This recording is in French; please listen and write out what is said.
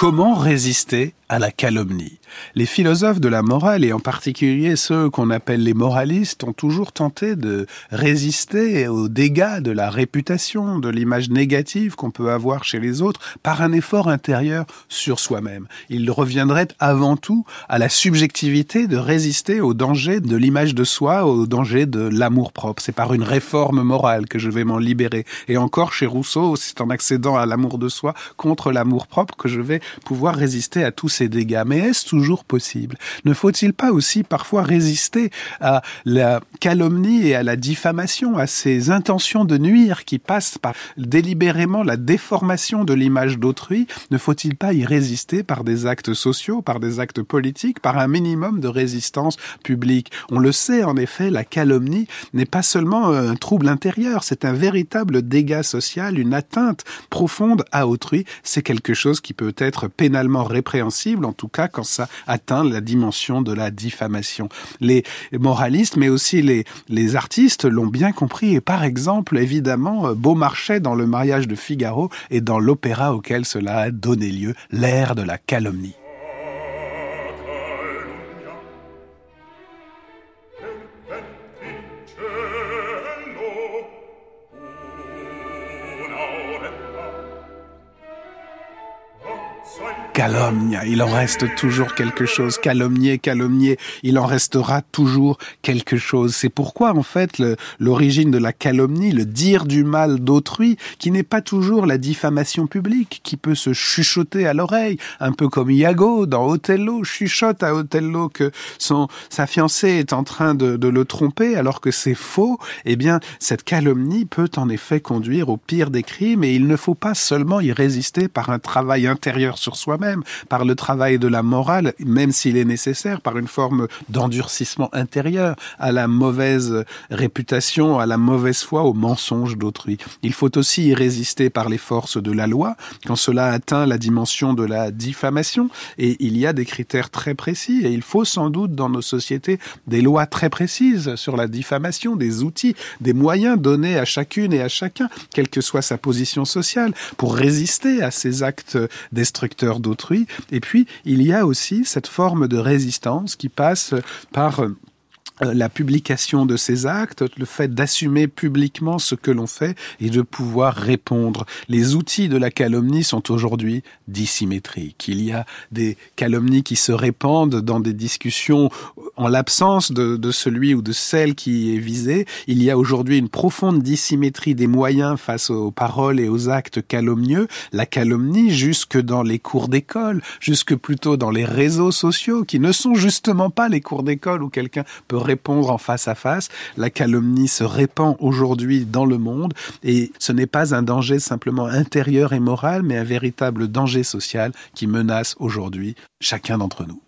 Comment résister à la calomnie? Les philosophes de la morale, et en particulier ceux qu'on appelle les moralistes, ont toujours tenté de résister aux dégâts de la réputation, de l'image négative qu'on peut avoir chez les autres, par un effort intérieur sur soi-même. Ils reviendraient avant tout à la subjectivité de résister au danger de l'image de soi, au danger de l'amour-propre. C'est par une réforme morale que je vais m'en libérer. Et encore, chez Rousseau, c'est en accédant à l'amour de soi contre l'amour-propre que je vais pouvoir résister à tous ces dégâts. Mais est-ce toujours possible? Ne faut-il pas aussi parfois résister à la calomnie et à la diffamation, à ces intentions de nuire qui passent par délibérément la déformation de l'image d'autrui? Ne faut-il pas y résister par des actes sociaux, par des actes politiques, par un minimum de résistance publique? On le sait en effet, la calomnie n'est pas seulement un trouble intérieur, c'est un véritable dégât social, une atteinte profonde à autrui. C'est quelque chose qui peut être pénalement répréhensible, en tout cas quand ça atteint la dimension de la diffamation. Les moralistes, mais aussi les, les artistes l'ont bien compris, et par exemple, évidemment, Beaumarchais dans le mariage de Figaro et dans l'opéra auquel cela a donné lieu, l'ère de la calomnie. Calomnia. Il en reste toujours quelque chose. Calomnier, calomnier, il en restera toujours quelque chose. C'est pourquoi, en fait, l'origine de la calomnie, le dire du mal d'autrui, qui n'est pas toujours la diffamation publique, qui peut se chuchoter à l'oreille, un peu comme Iago dans Othello, chuchote à Othello que son, sa fiancée est en train de, de le tromper alors que c'est faux. Eh bien, cette calomnie peut en effet conduire au pire des crimes et il ne faut pas seulement y résister par un travail intérieur sur soi-même, par le travail de la morale, même s'il est nécessaire, par une forme d'endurcissement intérieur à la mauvaise réputation, à la mauvaise foi, au mensonge d'autrui. Il faut aussi y résister par les forces de la loi, quand cela atteint la dimension de la diffamation, et il y a des critères très précis, et il faut sans doute dans nos sociétés des lois très précises sur la diffamation, des outils, des moyens donnés à chacune et à chacun, quelle que soit sa position sociale, pour résister à ces actes destructeurs d'autrui et puis, il y a aussi cette forme de résistance qui passe par euh, la publication de ces actes, le fait d'assumer publiquement ce que l'on fait et de pouvoir répondre. Les outils de la calomnie sont aujourd'hui dissymétriques. Il y a des calomnies qui se répandent dans des discussions en l'absence de, de, celui ou de celle qui est visée. Il y a aujourd'hui une profonde dissymétrie des moyens face aux paroles et aux actes calomnieux. La calomnie jusque dans les cours d'école, jusque plutôt dans les réseaux sociaux qui ne sont justement pas les cours d'école où quelqu'un peut répondre en face à face. La calomnie se répand aujourd'hui dans le monde et ce n'est pas un danger simplement intérieur et moral, mais un véritable danger social qui menace aujourd'hui chacun d'entre nous.